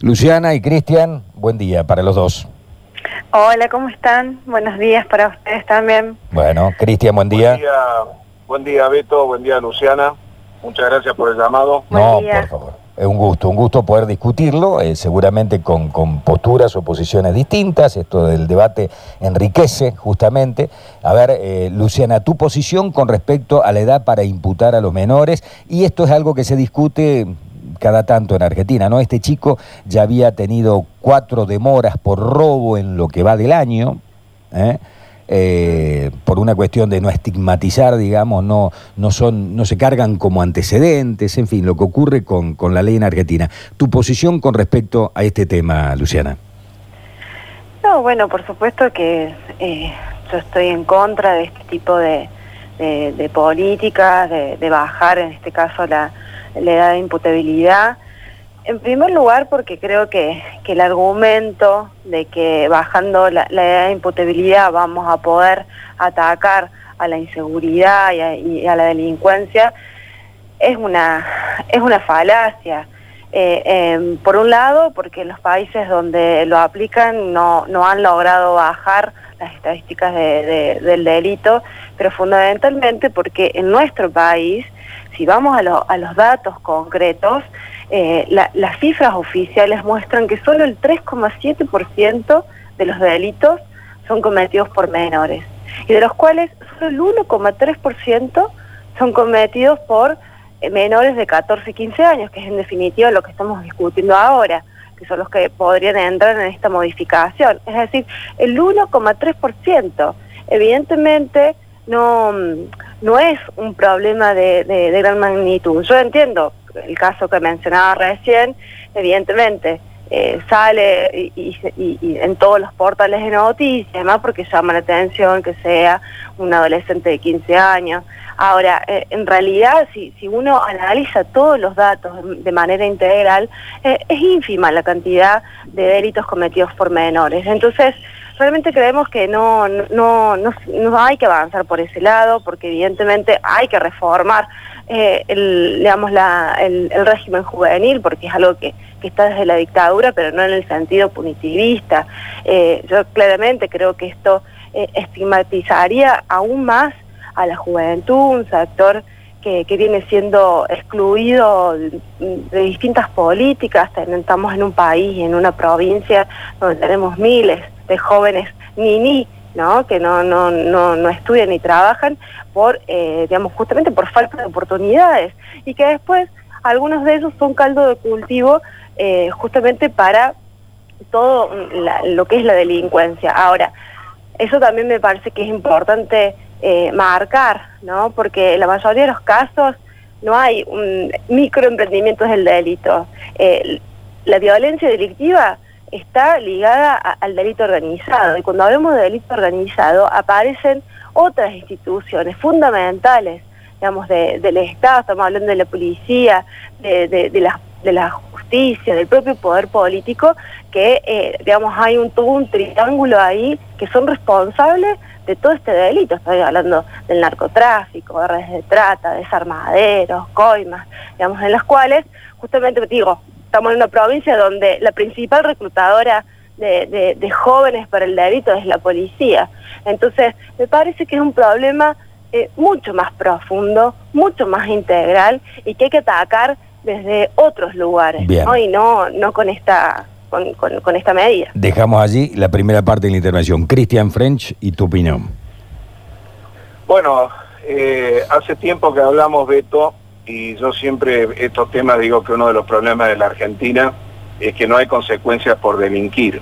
Luciana y Cristian, buen día para los dos. Hola, ¿cómo están? Buenos días para ustedes también. Bueno, Cristian, buen día. Buen día, buen día Beto, buen día Luciana. Muchas gracias por el llamado. Buen no, día. por favor. Es un gusto, un gusto poder discutirlo, eh, seguramente con, con posturas o posiciones distintas. Esto del debate enriquece justamente. A ver, eh, Luciana, tu posición con respecto a la edad para imputar a los menores, y esto es algo que se discute cada tanto en Argentina, ¿no? Este chico ya había tenido cuatro demoras por robo en lo que va del año, ¿eh? Eh, por una cuestión de no estigmatizar, digamos, no, no, son, no se cargan como antecedentes, en fin, lo que ocurre con, con la ley en Argentina. Tu posición con respecto a este tema, Luciana. No, bueno, por supuesto que eh, yo estoy en contra de este tipo de, de, políticas, de bajar en este caso la, la edad de imputabilidad. En primer lugar, porque creo que, que el argumento de que bajando la, la edad de imputabilidad vamos a poder atacar a la inseguridad y a, y a la delincuencia es una, es una falacia. Eh, eh, por un lado, porque los países donde lo aplican no, no han logrado bajar las estadísticas de, del delito, pero fundamentalmente porque en nuestro país, si vamos a, lo, a los datos concretos, eh, la, las cifras oficiales muestran que solo el 3,7% de los delitos son cometidos por menores, y de los cuales solo el 1,3% son cometidos por eh, menores de 14 y 15 años, que es en definitiva lo que estamos discutiendo ahora, que son los que podrían entrar en esta modificación. Es decir, el 1,3%. Evidentemente no, no es un problema de, gran magnitud. Yo entiendo el caso que mencionaba recién, evidentemente eh, sale y, y, y, en todos los portales de noticias, además porque llama la atención que sea un adolescente de 15 años. Ahora, eh, en realidad, si, si uno analiza todos los datos de manera integral, eh, es ínfima la cantidad de delitos cometidos por menores. Entonces, realmente creemos que no, no, no, hay que avanzar por ese lado, porque evidentemente hay que reformar eh, el, la, el, régimen juvenil, porque es algo que, que, está desde la dictadura, pero no en el sentido punitivista. Eh, yo claramente creo que esto eh, estigmatizaría aún más a la juventud, un sector que, que viene siendo excluido de, de distintas políticas. Estamos en un país, en una provincia donde tenemos miles de jóvenes ni ¿no? que no, no, no, no estudian ni trabajan por, eh, digamos, justamente por falta de oportunidades y que después algunos de ellos son caldo de cultivo eh, justamente para todo la, lo que es la delincuencia. Ahora, eso también me parece que es importante eh, marcar, ¿no? Porque la mayoría de los casos no hay un microemprendimientos del delito. Eh, la violencia delictiva está ligada al delito organizado. Y cuando hablamos de delito organizado, aparecen otras instituciones fundamentales, digamos, de, del Estado, estamos hablando de la policía, de, de, de, la, de la justicia, del propio poder político, que, eh, digamos, hay un, todo un triángulo ahí que son responsables de todo este delito. Estoy hablando del narcotráfico, de redes de trata, desarmaderos, coimas, digamos, en las cuales, justamente, digo, estamos en una provincia donde la principal reclutadora de, de, de, jóvenes para el delito es la policía. Entonces, me parece que es un problema eh, mucho más profundo, mucho más integral y que hay que atacar desde otros lugares, ¿no? Y no, no con esta con, con, con, esta medida. Dejamos allí la primera parte de la intervención. Cristian French y tu opinión. Bueno, eh, hace tiempo que hablamos, Beto, y yo siempre estos temas digo que uno de los problemas de la Argentina es que no hay consecuencias por delinquir.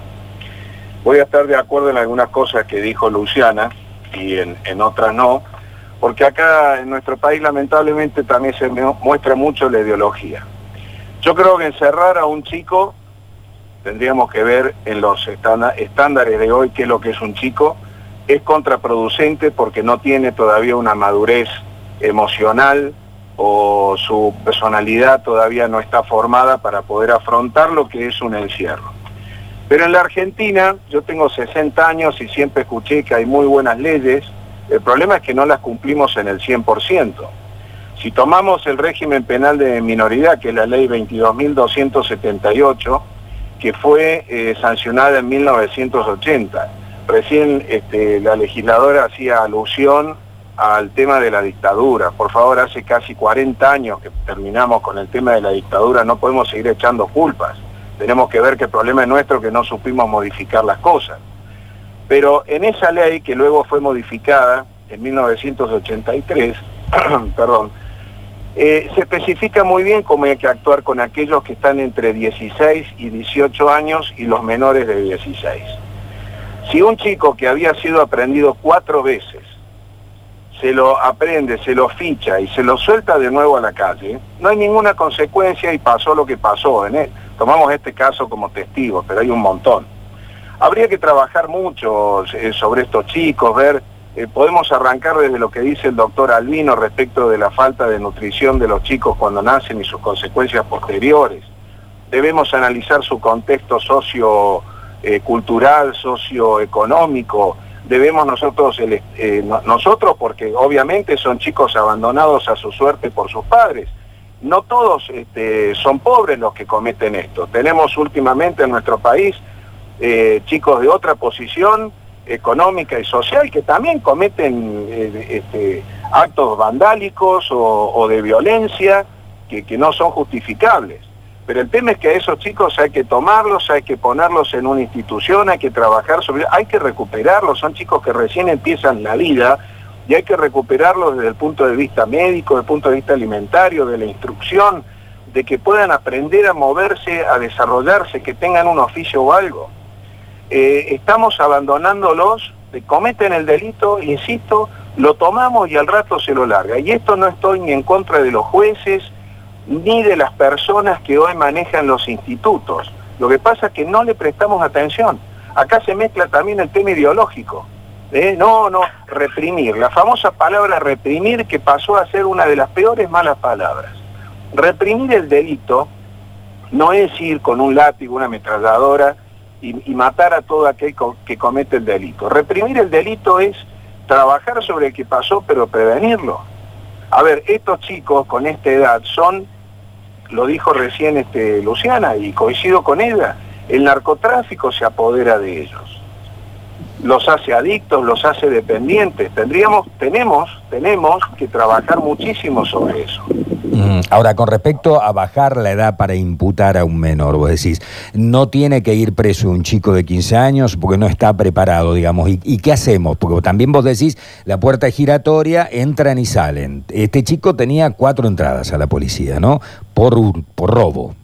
Voy a estar de acuerdo en algunas cosas que dijo Luciana y en, en otras no, porque acá en nuestro país lamentablemente también se muestra mucho la ideología. Yo creo que encerrar a un chico tendríamos que ver en los estándares de hoy qué es lo que es un chico, es contraproducente porque no tiene todavía una madurez emocional o su personalidad todavía no está formada para poder afrontar lo que es un encierro. Pero en la Argentina, yo tengo 60 años y siempre escuché que hay muy buenas leyes, el problema es que no las cumplimos en el 100%. Si tomamos el régimen penal de minoridad, que es la ley 22.278, que fue eh, sancionada en 1980. Recién este, la legisladora hacía alusión al tema de la dictadura. Por favor, hace casi 40 años que terminamos con el tema de la dictadura, no podemos seguir echando culpas. Tenemos que ver que el problema es nuestro que no supimos modificar las cosas. Pero en esa ley que luego fue modificada en 1983, perdón, eh, se especifica muy bien cómo hay que actuar con aquellos que están entre 16 y 18 años y los menores de 16. Si un chico que había sido aprendido cuatro veces se lo aprende, se lo ficha y se lo suelta de nuevo a la calle, no hay ninguna consecuencia y pasó lo que pasó. En él. Tomamos este caso como testigo, pero hay un montón. Habría que trabajar mucho eh, sobre estos chicos, ver, eh, podemos arrancar desde lo que dice el doctor Albino respecto de la falta de nutrición de los chicos cuando nacen y sus consecuencias posteriores. Debemos analizar su contexto sociocultural, socioeconómico, debemos nosotros, eh, nosotros porque obviamente son chicos abandonados a su suerte por sus padres. No todos este, son pobres los que cometen esto. Tenemos últimamente en nuestro país eh, chicos de otra posición económica y social que también cometen eh, este, actos vandálicos o, de violencia que, que no son justificables. Pero el tema es que a esos chicos hay que tomarlos, hay que ponerlos en una institución, hay que trabajar sobre hay que recuperarlos, son chicos que recién empiezan la vida y hay que recuperarlos desde el punto de vista médico, desde el punto de vista alimentario, de la instrucción, de que puedan aprender a moverse, a desarrollarse, que tengan un oficio o algo. Eh, estamos abandonándolos, cometen el delito, insisto, lo tomamos y al rato se lo larga. Y esto no estoy ni en contra de los jueces, ni de las personas que hoy manejan los institutos. Lo que pasa es que no le prestamos atención. Acá se mezcla también el tema ideológico. ¿eh? No, no, reprimir. La famosa palabra reprimir que pasó a ser una de las peores malas palabras. Reprimir el delito no es ir con un látigo, una ametralladora y, y matar a todo aquel que comete el delito. Reprimir el delito es trabajar sobre el que pasó pero prevenirlo. A ver, estos chicos con esta edad son lo dijo recién este, Luciana y coincido con ella, el narcotráfico se apodera de ellos. Los hace adictos, los hace dependientes. Tendríamos, tenemos, tenemos que trabajar muchísimo sobre eso. Ahora, con respecto a bajar la edad para imputar a un menor, vos decís, no tiene que ir preso un chico de 15 años porque no está preparado, digamos. ¿Y, qué hacemos? Porque también vos decís, la puerta es giratoria, entran y salen. Este chico tenía cuatro entradas a la policía, ¿no? Por, por robo.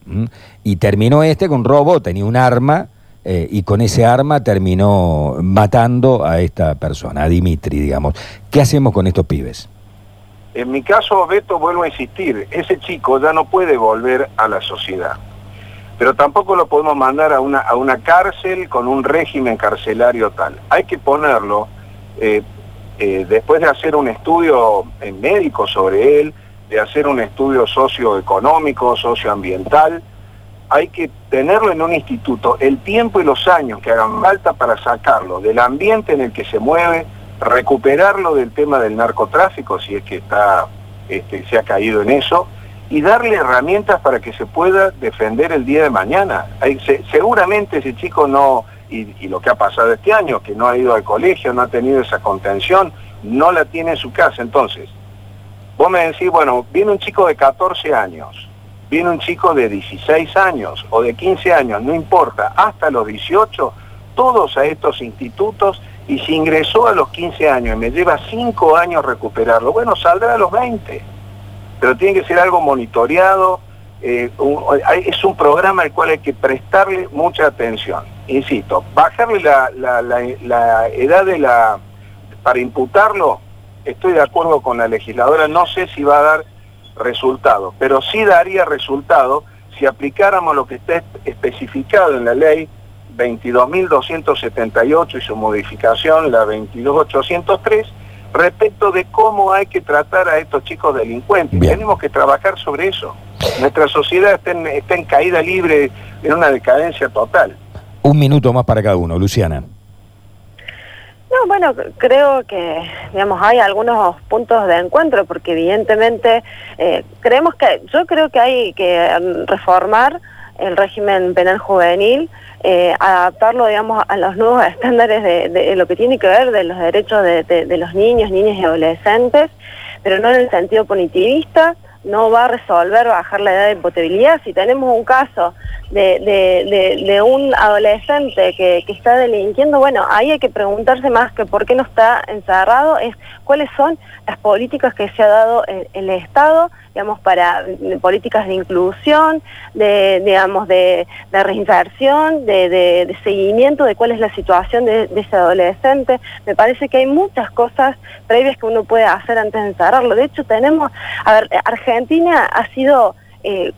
Y terminó este con robo, tenía un arma. Eh, y con ese arma terminó matando a esta persona, a Dimitri, digamos. ¿Qué hacemos con estos pibes? En mi caso, Beto, vuelvo a insistir, ese chico ya no puede volver a la sociedad. Pero tampoco lo podemos mandar a una, a una cárcel con un régimen carcelario tal. Hay que ponerlo, eh, eh, después de hacer un estudio médico sobre él, de hacer un estudio socioeconómico, socioambiental, hay que tenerlo en un instituto, el tiempo y los años que hagan falta para sacarlo del ambiente en el que se mueve, recuperarlo del tema del narcotráfico, si es que está, este, se ha caído en eso, y darle herramientas para que se pueda defender el día de mañana. seguramente ese chico no, y, y, lo que ha pasado este año, que no ha ido al colegio, no ha tenido esa contención, no la tiene en su casa. Entonces, vos me decís, bueno, viene un chico de 14 años, viene un chico de 16 años o de 15 años, no importa, hasta los 18, todos a estos institutos y si ingresó a los 15 años y me lleva 5 años recuperarlo, bueno, saldrá a los 20. Pero tiene que ser algo monitoreado, eh, es un programa al cual hay que prestarle mucha atención. Insisto, bajarle la, la edad de la para imputarlo, estoy de acuerdo con la legisladora, no sé si va a dar resultado, pero sí daría resultado si aplicáramos lo que está especificado en la ley 22.278 y su modificación, la 22.803, respecto de cómo hay que tratar a estos chicos delincuentes. Tenemos que trabajar sobre eso. Nuestra sociedad está en, está en caída libre, en una decadencia total. Un minuto más para cada uno, Luciana. No, bueno, creo que, digamos, hay algunos puntos de encuentro, porque evidentemente eh, creemos que, yo creo que hay que reformar el régimen penal juvenil, eh, adaptarlo, digamos, a los nuevos estándares de, lo que tiene que ver de los derechos de, los niños, niñas y adolescentes, pero no en el sentido punitivista, no va a resolver bajar la edad de imputabilidad. Si tenemos un caso de, un adolescente que, está delinquiendo, bueno, ahí hay que preguntarse más que por qué no está encerrado, es cuáles son las políticas que se ha dado en, el Estado, digamos, para políticas de inclusión, de, digamos, de, reinserción, de, seguimiento de cuál es la situación de, ese adolescente. Me parece que hay muchas cosas previas que uno puede hacer antes de encerrarlo. De hecho, tenemos, a ver, Argentina ha sido eh,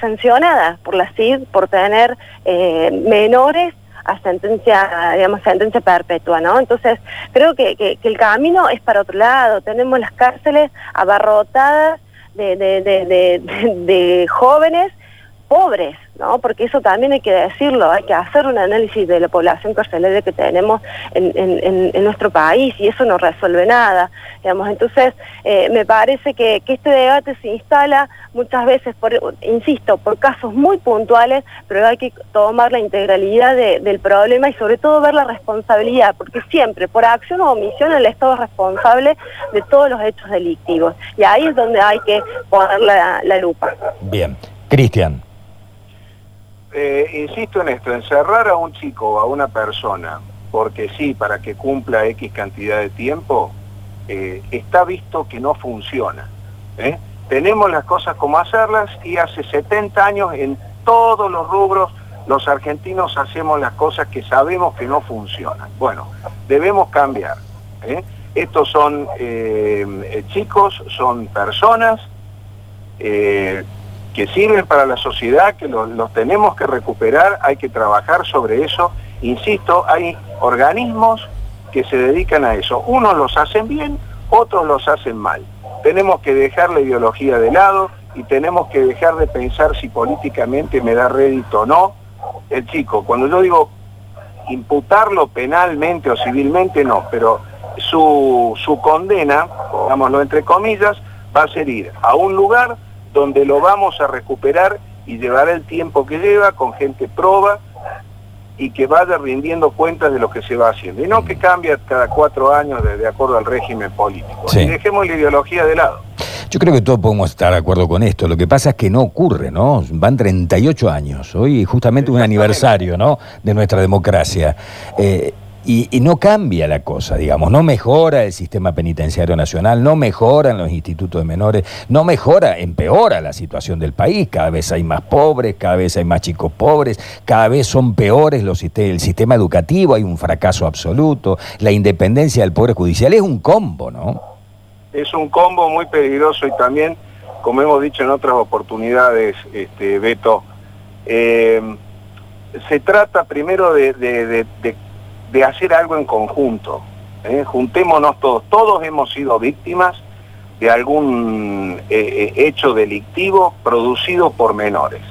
sancionada por la CID por tener eh, menores a sentencia, digamos, sentencia perpetua, ¿no? Entonces, creo que, el camino es para otro lado. Tenemos las cárceles abarrotadas de jóvenes pobres, ¿no? Porque eso también hay que decirlo, hay que hacer un análisis de la población carcelaria que tenemos en, nuestro país y eso no resuelve nada, digamos. Entonces, eh, me parece que, este debate se instala muchas veces, por, insisto, por casos muy puntuales, pero hay que tomar la integralidad del problema y sobre todo ver la responsabilidad, porque siempre, por acción o omisión, el Estado es responsable de todos los hechos delictivos. Y ahí es donde hay que poner la lupa. Bien. Cristian. Eh, insisto en esto, encerrar a un chico o a una persona, porque sí, para que cumpla X cantidad de tiempo, eh, está visto que no funciona. ¿eh? Tenemos las cosas como hacerlas y hace 70 años en todos los rubros los argentinos hacemos las cosas que sabemos que no funcionan. Bueno, debemos cambiar. Estos son chicos, son personas que sirven para la sociedad, que los, tenemos que recuperar, hay que trabajar sobre eso. Insisto, hay organismos que se dedican a eso. Unos los hacen bien, otros los hacen mal. Tenemos que dejar la ideología de lado y tenemos que dejar de pensar si políticamente me da rédito o no. El chico, cuando yo digo imputarlo penalmente o civilmente, no, pero su, su condena, pongámoslo entre comillas, va a ser ir a un lugar donde lo vamos a recuperar y llevará el tiempo que lleva con gente proba y que vaya rindiendo cuentas de lo que se va haciendo. Y no que cambie cada cuatro años de, acuerdo al régimen político. Y dejemos la ideología de lado. Yo creo que todos podemos estar de acuerdo con esto. Lo que pasa es que no ocurre, ¿no? Van 38 años. Hoy justamente un aniversario, ¿no? De nuestra democracia. Eh, y, no cambia la cosa, digamos, no mejora el sistema penitenciario nacional, no mejoran los institutos de menores, no mejora, empeora la situación del país, cada vez hay más pobres, cada vez hay más chicos pobres, cada vez son peores los, el sistema educativo, hay un fracaso absoluto, la independencia del Poder Judicial es un combo, ¿no? Es un combo muy peligroso y también, como hemos dicho en otras oportunidades, este, Beto, eh, se trata primero de hacer algo en conjunto. ¿eh? Juntémonos todos. Todos hemos sido víctimas de algún eh, eh, hecho delictivo producido por menores.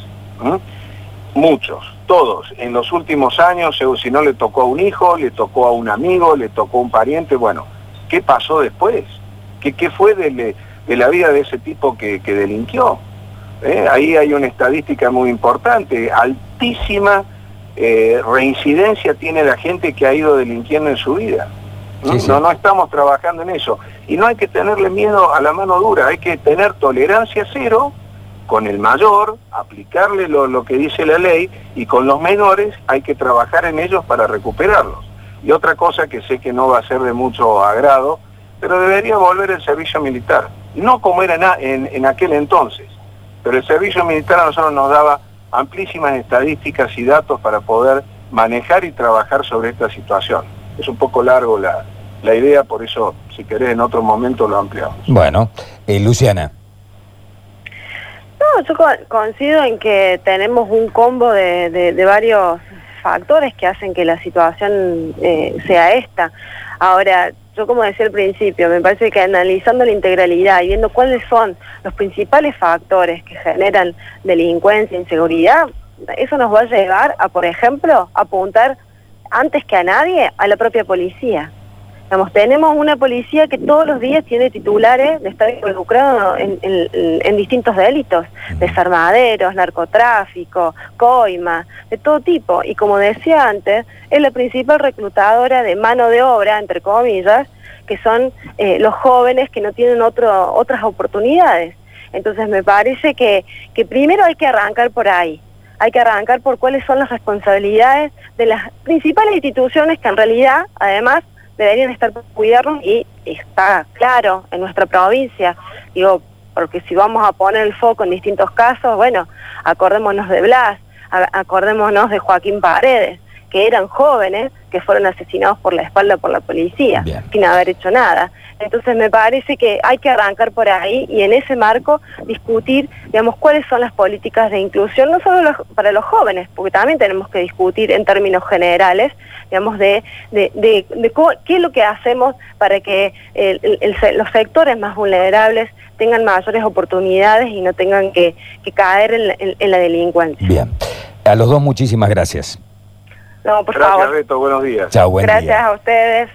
Muchos, todos. En los últimos años, si no le tocó a un hijo, le tocó a un amigo, le tocó a un pariente, bueno, ¿qué pasó después? ¿Qué, qué fue de, la vida de ese tipo que, que delinquió? Ahí hay una estadística muy importante, altísima eh, reincidencia tiene la gente que ha ido delinquiendo en su vida. ¿no? no, estamos trabajando en eso. Y no hay que tenerle miedo a la mano dura, hay que tener tolerancia cero con el mayor, aplicarle lo, que dice la ley, y con los menores hay que trabajar en ellos para recuperarlos. Y otra cosa que sé que no va a ser de mucho agrado, pero debería volver el servicio militar. No como era en, en aquel entonces, pero el servicio militar a nosotros nos daba amplísimas estadísticas y datos para poder manejar y trabajar sobre esta situación. Es un poco largo la, idea, por eso, si querés, en otro momento lo ampliamos. Bueno, eh, Luciana. No, yo coincido en que tenemos un combo de, varios factores que hacen que la situación eh, sea esta. Ahora, yo como decía al principio, me parece que analizando la integralidad y viendo cuáles son los principales factores que generan delincuencia, inseguridad, eso nos va a llevar a, por ejemplo, apuntar antes que a nadie a la propia policía. Tenemos una policía que todos los días tiene titulares de estar involucrado en, distintos delitos, desarmaderos, narcotráfico, coima, de todo tipo. Y como decía antes, es la principal reclutadora de mano de obra, entre comillas, que son eh, los jóvenes que no tienen otro, otras oportunidades. Entonces me parece que, que primero hay que arrancar por ahí hay que arrancar por cuáles son las responsabilidades de las principales instituciones que en realidad, además, deberían estar por cuidarnos y está claro en nuestra provincia, digo, porque si vamos a poner el foco en distintos casos, bueno, acordémonos de Blas, acordémonos de Joaquín Paredes, que eran jóvenes que fueron asesinados por la espalda por la policía, sin haber hecho nada. Entonces me parece que hay que arrancar por ahí y en ese marco discutir, digamos, cuáles son las políticas de inclusión, no solo para los jóvenes, porque también tenemos que discutir en términos generales, digamos, de, de, qué es lo que hacemos para que los sectores más vulnerables tengan mayores oportunidades y no tengan que, caer en la, delincuencia. Bien. A los dos muchísimas gracias. No, por Gracias, Beto. Buenos días. Chao, buen Gracias a ustedes.